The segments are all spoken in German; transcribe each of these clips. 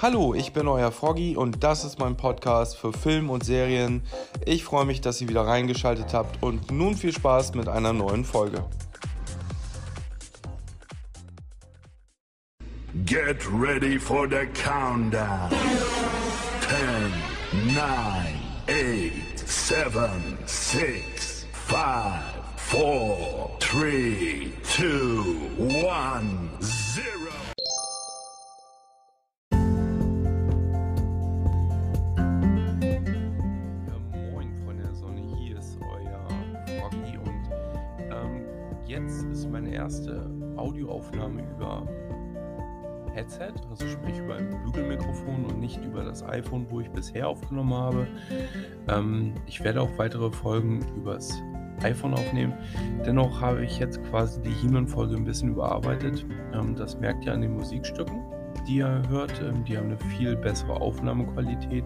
Hallo, ich bin euer Froggy und das ist mein Podcast für Film und Serien. Ich freue mich, dass ihr wieder reingeschaltet habt und nun viel Spaß mit einer neuen Folge. Get ready for the countdown. 10, 9, 8, 7, 6, 5, 4, 3, 2, 1, 0. ist meine erste Audioaufnahme über Headset, also sprich über ein Bügelmikrofon und nicht über das iPhone, wo ich bisher aufgenommen habe. Ähm, ich werde auch weitere Folgen übers iPhone aufnehmen. Dennoch habe ich jetzt quasi die He-Man-Folge ein bisschen überarbeitet. Ähm, das merkt ihr an den Musikstücken, die ihr hört. Ähm, die haben eine viel bessere Aufnahmequalität.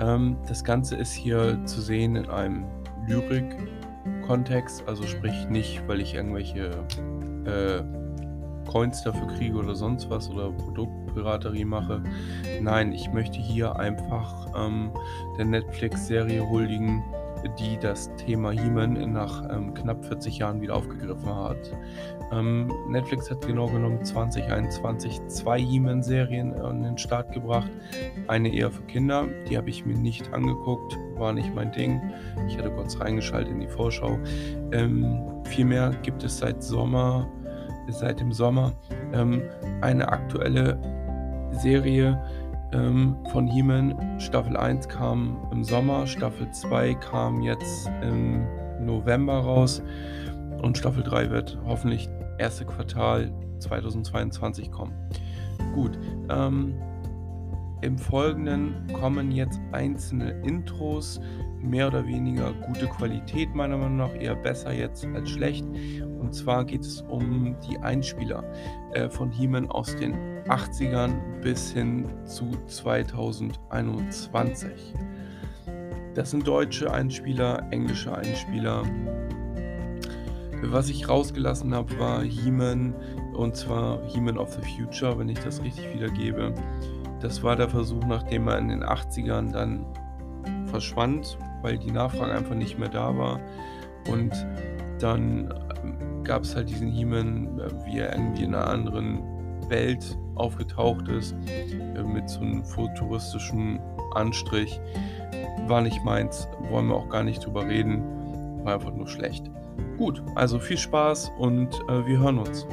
Ähm, das Ganze ist hier zu sehen in einem Lyrik-Kontext, also sprich nicht, weil ich irgendwelche äh, Coins dafür kriege oder sonst was oder Produktpiraterie mache. Nein, ich möchte hier einfach ähm, der Netflix-Serie huldigen, die das Thema He-Man nach ähm, knapp 40 Jahren wieder aufgegriffen hat. Ähm, Netflix hat genau genommen 2021 zwei He-Man-Serien an den Start gebracht. Eine eher für Kinder, die habe ich mir nicht angeguckt, war nicht mein Ding. Ich hatte kurz reingeschaltet in die Vorschau. Ähm, vielmehr gibt es seit Sommer, seit dem Sommer, ähm, eine aktuelle Serie ähm, von He-Man. Staffel 1 kam im Sommer, Staffel 2 kam jetzt im November raus und Staffel 3 wird hoffentlich erste Quartal 2022 kommen. Gut, ähm, im Folgenden kommen jetzt einzelne Intros, mehr oder weniger gute Qualität, meiner Meinung nach eher besser jetzt als schlecht. Und zwar geht es um die Einspieler äh, von He-Man aus den 80ern bis hin zu 2021. Das sind deutsche Einspieler, englische Einspieler. Was ich rausgelassen habe, war He-Man und zwar He-Man of the Future, wenn ich das richtig wiedergebe. Das war der Versuch, nachdem er in den 80ern dann verschwand, weil die Nachfrage einfach nicht mehr da war. Und dann gab es halt diesen He-Man, wie er irgendwie in einer anderen Welt aufgetaucht ist, mit so einem futuristischen Anstrich. War nicht meins, wollen wir auch gar nicht drüber reden, war einfach nur schlecht. Gut, also viel Spaß und äh, wir hören uns.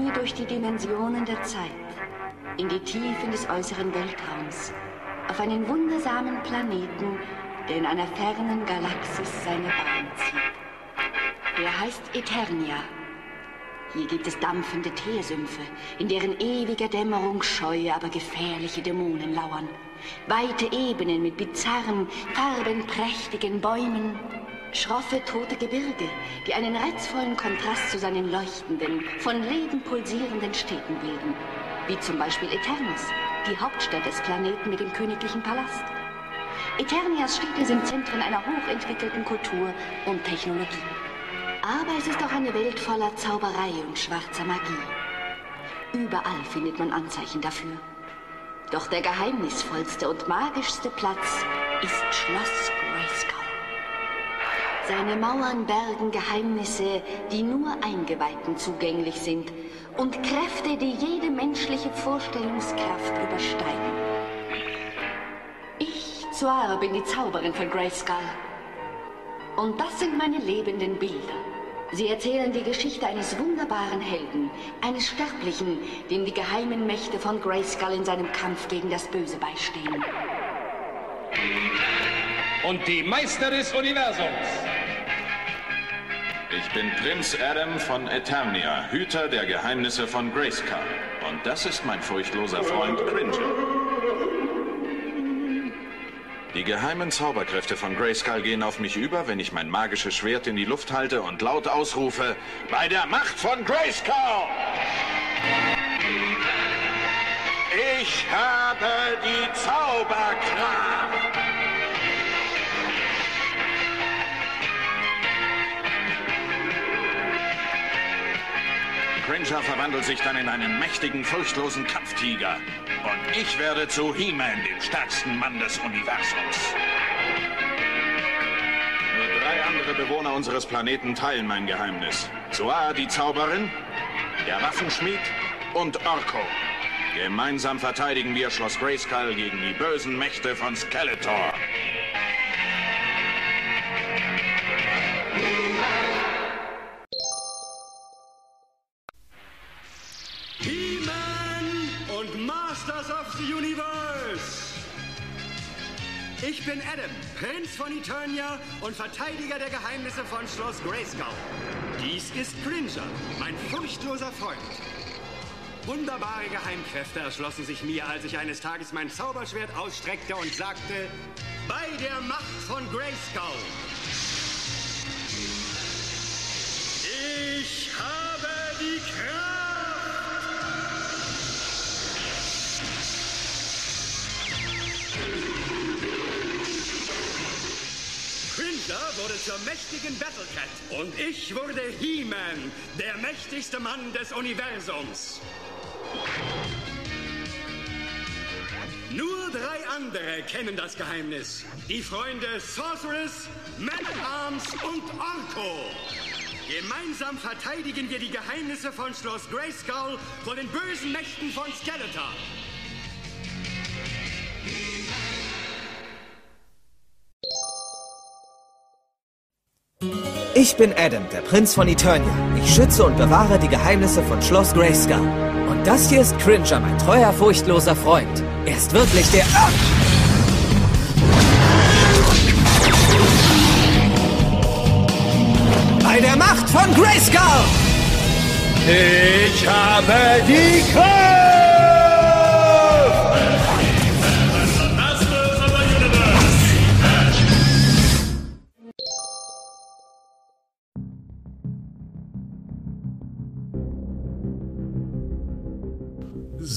Mir durch die Dimensionen der Zeit, in die Tiefen des äußeren Weltraums, auf einen wundersamen Planeten, der in einer fernen Galaxis seine Bahn zieht. Er heißt Eternia. Hier gibt es dampfende Teersümpfe, in deren ewiger Dämmerung scheue, aber gefährliche Dämonen lauern. Weite Ebenen mit bizarren, farbenprächtigen Bäumen, Schroffe, tote Gebirge, die einen reizvollen Kontrast zu seinen leuchtenden, von Leben pulsierenden Städten bilden. Wie zum Beispiel Eternus, die Hauptstadt des Planeten mit dem königlichen Palast. Eternias Städte sind Zentren einer hochentwickelten Kultur und Technologie. Aber es ist auch eine Welt voller Zauberei und schwarzer Magie. Überall findet man Anzeichen dafür. Doch der geheimnisvollste und magischste Platz ist Schloss Grayskull. Seine Mauern bergen Geheimnisse, die nur Eingeweihten zugänglich sind und Kräfte, die jede menschliche Vorstellungskraft übersteigen. Ich, Zoara, bin die Zauberin von Grayskull. Und das sind meine lebenden Bilder. Sie erzählen die Geschichte eines wunderbaren Helden, eines Sterblichen, dem die geheimen Mächte von Grayskull in seinem Kampf gegen das Böse beistehen. und die Meister des Universums. Ich bin Prinz Adam von Eternia, Hüter der Geheimnisse von Grayskull. Und das ist mein furchtloser Freund Cringer. Die geheimen Zauberkräfte von Grayskull gehen auf mich über, wenn ich mein magisches Schwert in die Luft halte und laut ausrufe, bei der Macht von Grayskull! Ich habe die Zauberkraft! Cringer verwandelt sich dann in einen mächtigen, furchtlosen Kampftiger. Und ich werde zu He-Man, dem stärksten Mann des Universums. Nur drei andere Bewohner unseres Planeten teilen mein Geheimnis. Zoa, die Zauberin, der Waffenschmied und Orko. Gemeinsam verteidigen wir Schloss Grayskull gegen die bösen Mächte von Skeletor. Ich bin Adam, Prinz von Eternia und Verteidiger der Geheimnisse von Schloss Grayskull. Dies ist Cringer, mein furchtloser Freund. Wunderbare Geheimkräfte erschlossen sich mir, als ich eines Tages mein Zauberschwert ausstreckte und sagte, bei der Macht von Grayskull. Ich habe die Kraft. Cringer wurde zur mächtigen Battlecat und ich wurde He-Man, der mächtigste Mann des Universums. Nur drei andere kennen das Geheimnis. Die Freunde Sorceress, Man-at-Arms und Orko. Gemeinsam verteidigen wir die Geheimnisse von Schloss Grayskull vor den bösen Mächten von Skeletor. Ich bin Adam, der Prinz von Eternia. Ich schütze und bewahre die Geheimnisse von Schloss Grayskull. Und das hier ist Cringer, mein treuer, furchtloser Freund. Er ist wirklich der... Ah! Bei der Macht von Grayskull! Ich habe die Kraft!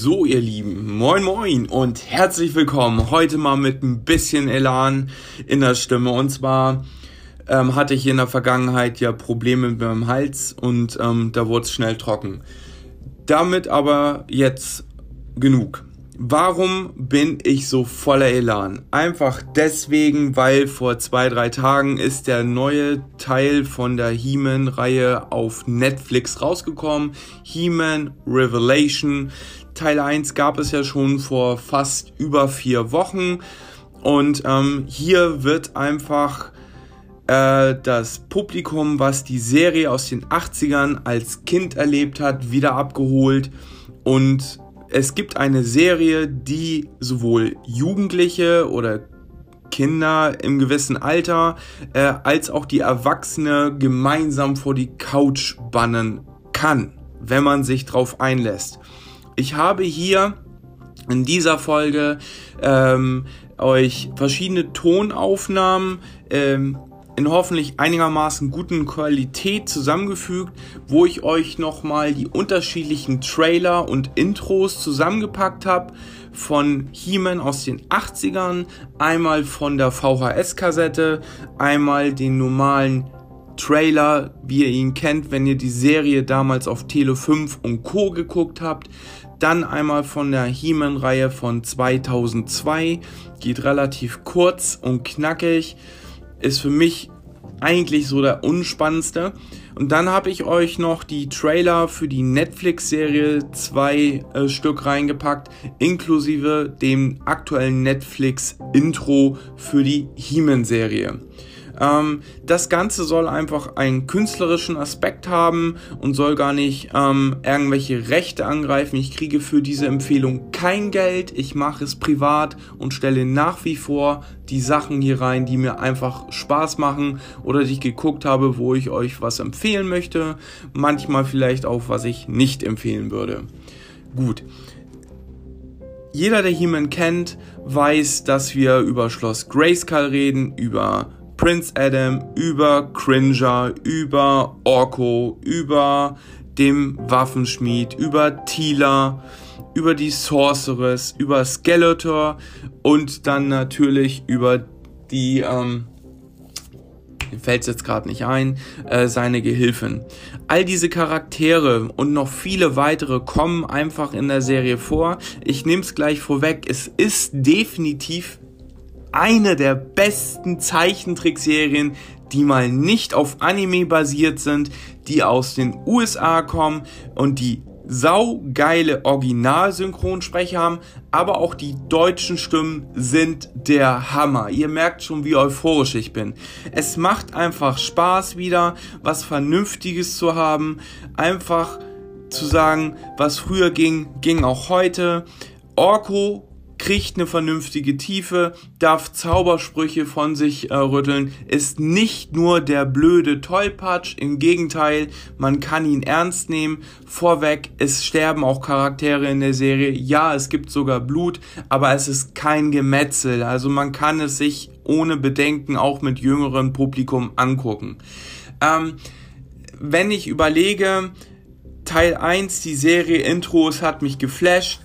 So, ihr Lieben, moin moin und herzlich willkommen. Heute mal mit ein bisschen Elan in der Stimme. Und zwar ähm, hatte ich in der Vergangenheit ja Probleme mit meinem Hals und ähm, da wurde es schnell trocken. Damit aber jetzt genug. Warum bin ich so voller Elan? Einfach deswegen, weil vor zwei, drei Tagen ist der neue Teil von der He-Man-Reihe auf Netflix rausgekommen. He-Man Revelation. Teil 1 gab es ja schon vor fast über vier Wochen. Und ähm, hier wird einfach äh, das Publikum, was die Serie aus den 80ern als Kind erlebt hat, wieder abgeholt. Und es gibt eine Serie, die sowohl Jugendliche oder Kinder im gewissen Alter äh, als auch die Erwachsene gemeinsam vor die Couch bannen kann, wenn man sich drauf einlässt. Ich habe hier in dieser Folge ähm, euch verschiedene Tonaufnahmen ähm, in hoffentlich einigermaßen guten Qualität zusammengefügt, wo ich euch nochmal die unterschiedlichen Trailer und Intros zusammengepackt habe von He-Man aus den 80ern, einmal von der VHS-Kassette, einmal den normalen Trailer, wie ihr ihn kennt, wenn ihr die Serie damals auf Tele 5 und Co. geguckt habt. Dann einmal von der He-Man-Reihe von 2002, geht relativ kurz und knackig ist für mich eigentlich so der unspannendste. Und dann habe ich euch noch die Trailer für die Netflix-Serie zwei äh, Stück reingepackt, inklusive dem aktuellen Netflix-Intro für die He-Man-Serie. Ähm, das Ganze soll einfach einen künstlerischen Aspekt haben und soll gar nicht ähm, irgendwelche Rechte angreifen. Ich kriege für diese Empfehlung kein Geld. Ich mache es privat und stelle nach wie vor die Sachen hier rein, die mir einfach Spaß machen oder die ich geguckt habe, wo ich euch was empfehlen möchte. Manchmal vielleicht auch, was ich nicht empfehlen würde. Gut. Jeder, der He-Man kennt, weiß, dass wir über Schloss Grayskull reden, über Prince Adam, über Cringer, über Orko, über dem Waffenschmied, über Tila, über die Sorceress, über Skeletor und dann natürlich über die, ähm, fällt es jetzt gerade nicht ein, äh, seine Gehilfin. All diese Charaktere und noch viele weitere kommen einfach in der Serie vor. Ich nehme es gleich vorweg, es ist definitiv eine der besten Zeichentrickserien, die mal nicht auf Anime basiert sind, die aus den USA kommen und die saugeile Originalsynchronsprecher haben, aber auch die deutschen Stimmen sind der Hammer. Ihr merkt schon, wie euphorisch ich bin. Es macht einfach Spaß wieder, was Vernünftiges zu haben, einfach zu sagen, was früher ging, ging auch heute. Orko kriegt eine vernünftige Tiefe, darf Zaubersprüche von sich äh, rütteln, ist nicht nur der blöde Tollpatsch, im Gegenteil, man kann ihn ernst nehmen. Vorweg, es sterben auch Charaktere in der Serie, ja, es gibt sogar Blut, aber es ist kein Gemetzel, also man kann es sich ohne Bedenken auch mit jüngerem Publikum angucken. Ähm, wenn ich überlege, Teil 1, die Serie Intros hat mich geflasht,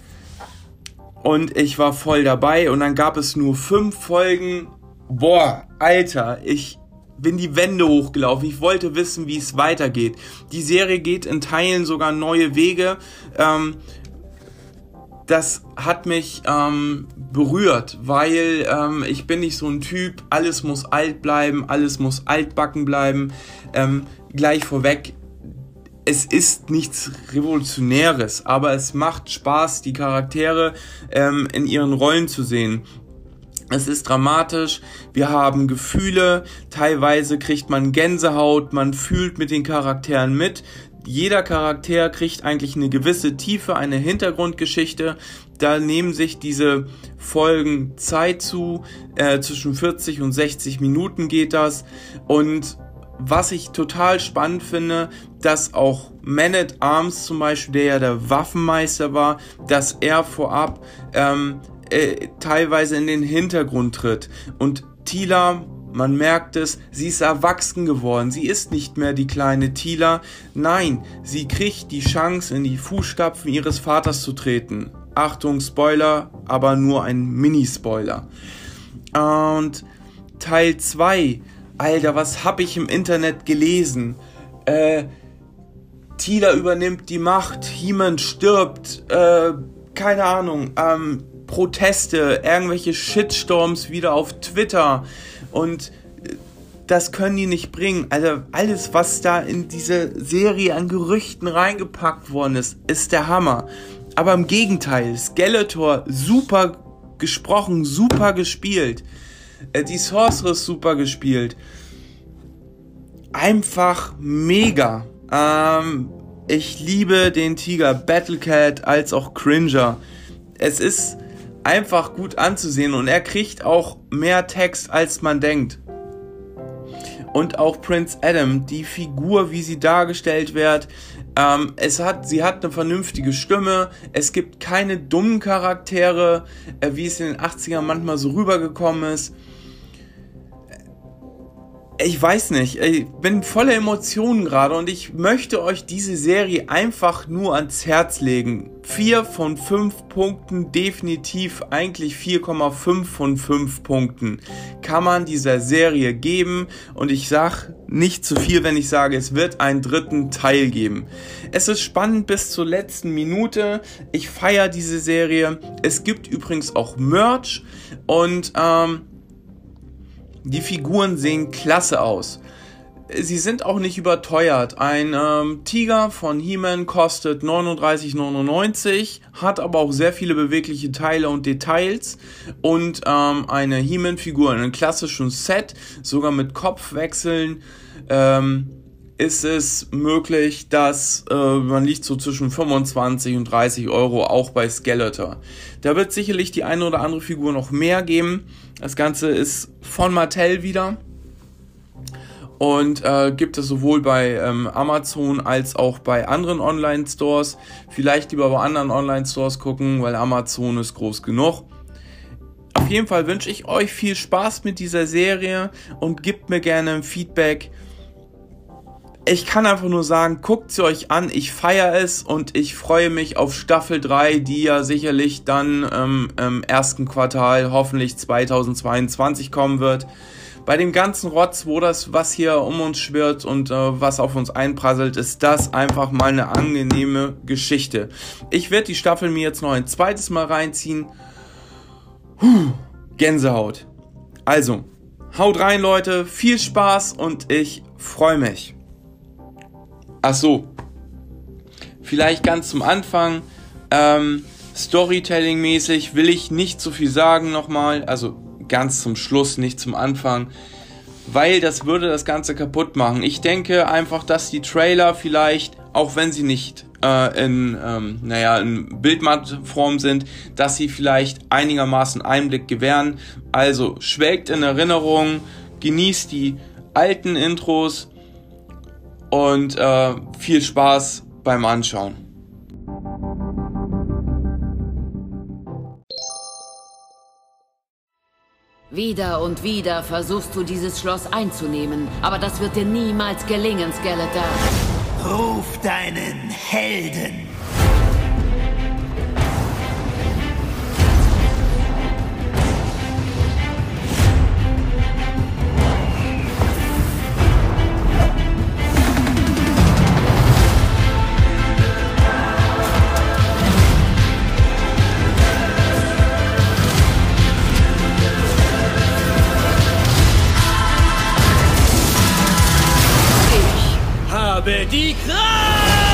und ich war voll dabei und dann gab es nur fünf Folgen. Boah, Alter, ich bin die Wände hochgelaufen. Ich wollte wissen, wie es weitergeht. Die Serie geht in Teilen sogar neue Wege. Ähm, das hat mich ähm, berührt, weil ähm, ich bin nicht so ein Typ, alles muss alt bleiben, alles muss altbacken bleiben. Ähm, gleich vorweg, es ist nichts Revolutionäres, aber es macht Spaß, die Charaktere ähm, in ihren Rollen zu sehen. Es ist dramatisch, wir haben Gefühle, teilweise kriegt man Gänsehaut, man fühlt mit den Charakteren mit. Jeder Charakter kriegt eigentlich eine gewisse Tiefe, eine Hintergrundgeschichte. Da nehmen sich diese Folgen Zeit zu, äh, zwischen 40 und 60 Minuten geht das. Und was ich total spannend finde, dass auch Man at Arms zum Beispiel, der ja der Waffenmeister war, dass er vorab ähm, äh, teilweise in den Hintergrund tritt. Und Tila, man merkt es, sie ist erwachsen geworden. Sie ist nicht mehr die kleine Tila. Nein, sie kriegt die Chance, in die Fußstapfen ihres Vaters zu treten. Achtung, Spoiler, aber nur ein Mini-Spoiler. Und Teil 2 Alter, was hab ich im Internet gelesen? Äh, Tila übernimmt die Macht, He-Man stirbt, äh, keine Ahnung, ähm, Proteste, irgendwelche Shitstorms wieder auf Twitter und äh, das können die nicht bringen. Also alles, was da in diese Serie an Gerüchten reingepackt worden ist, ist der Hammer. Aber im Gegenteil, Skeletor super gesprochen, super gespielt. Äh, die Sorceress super gespielt. Einfach mega. Ähm, ich liebe den Tiger Battlecat als auch Cringer. Es ist einfach gut anzusehen und er kriegt auch mehr Text als man denkt. Und auch Prince Adam, die Figur, wie sie dargestellt wird, ähm, es hat, sie hat eine vernünftige Stimme. Es gibt keine dummen Charaktere, äh, wie es in den 80ern manchmal so rübergekommen ist ich weiß nicht, ich bin voller Emotionen gerade und ich möchte euch diese Serie einfach nur ans Herz legen. 4 von 5 Punkten, definitiv eigentlich 4,5 von 5 Punkten kann man dieser Serie geben und ich sag nicht zu viel, wenn ich sage, es wird einen dritten Teil geben. Es ist spannend bis zur letzten Minute. Ich feiere diese Serie. Es gibt übrigens auch Merch und ähm, die Figuren sehen klasse aus. sie sind auch nicht überteuert. Ein ähm, Tiger von He-Man kostet 39,99, hat aber auch sehr viele bewegliche Teile und Details und ähm, eine He-Man-Figur in einem klassischen Set, sogar mit Kopfwechseln. Ähm, ist es möglich, dass äh, man liegt so zwischen 25 und 30 Euro auch bei Skeletor. Da wird sicherlich die eine oder andere Figur noch mehr geben. Das Ganze ist von Mattel wieder und äh, gibt es sowohl bei ähm, Amazon als auch bei anderen Online-Stores. Vielleicht lieber bei anderen Online-Stores gucken, weil Amazon ist groß genug. Auf jeden Fall wünsche ich euch viel Spaß mit dieser Serie und gebt mir gerne ein Feedback ich kann einfach nur sagen, guckt sie euch an, ich feiere es und ich freue mich auf Staffel 3, die ja sicherlich dann ähm, im ersten Quartal, hoffentlich 2022 kommen wird. Bei dem ganzen Rotz, wo das, was hier um uns schwirrt und äh, was auf uns einprasselt, ist das einfach mal eine angenehme Geschichte. Ich werde die Staffel mir jetzt noch ein zweites Mal reinziehen. Puh, Gänsehaut. Also, haut rein, Leute, viel Spaß und ich freue mich. Ach so. Vielleicht ganz zum Anfang. Ähm, Storytelling-mäßig will ich nicht so viel sagen nochmal. Also ganz zum Schluss, nicht zum Anfang. Weil das würde das Ganze kaputt machen. Ich denke einfach, dass die Trailer vielleicht, auch wenn sie nicht äh, in, ähm, naja, in Bildmattform sind, dass sie vielleicht einigermaßen Einblick gewähren. Also schwelgt in Erinnerung, genießt die alten Intros und äh, viel Spaß beim Anschauen. Wieder und wieder versuchst du dieses Schloss einzunehmen, aber das wird dir niemals gelingen, Skeletor. Ruf deinen Helden. habe die Kraft!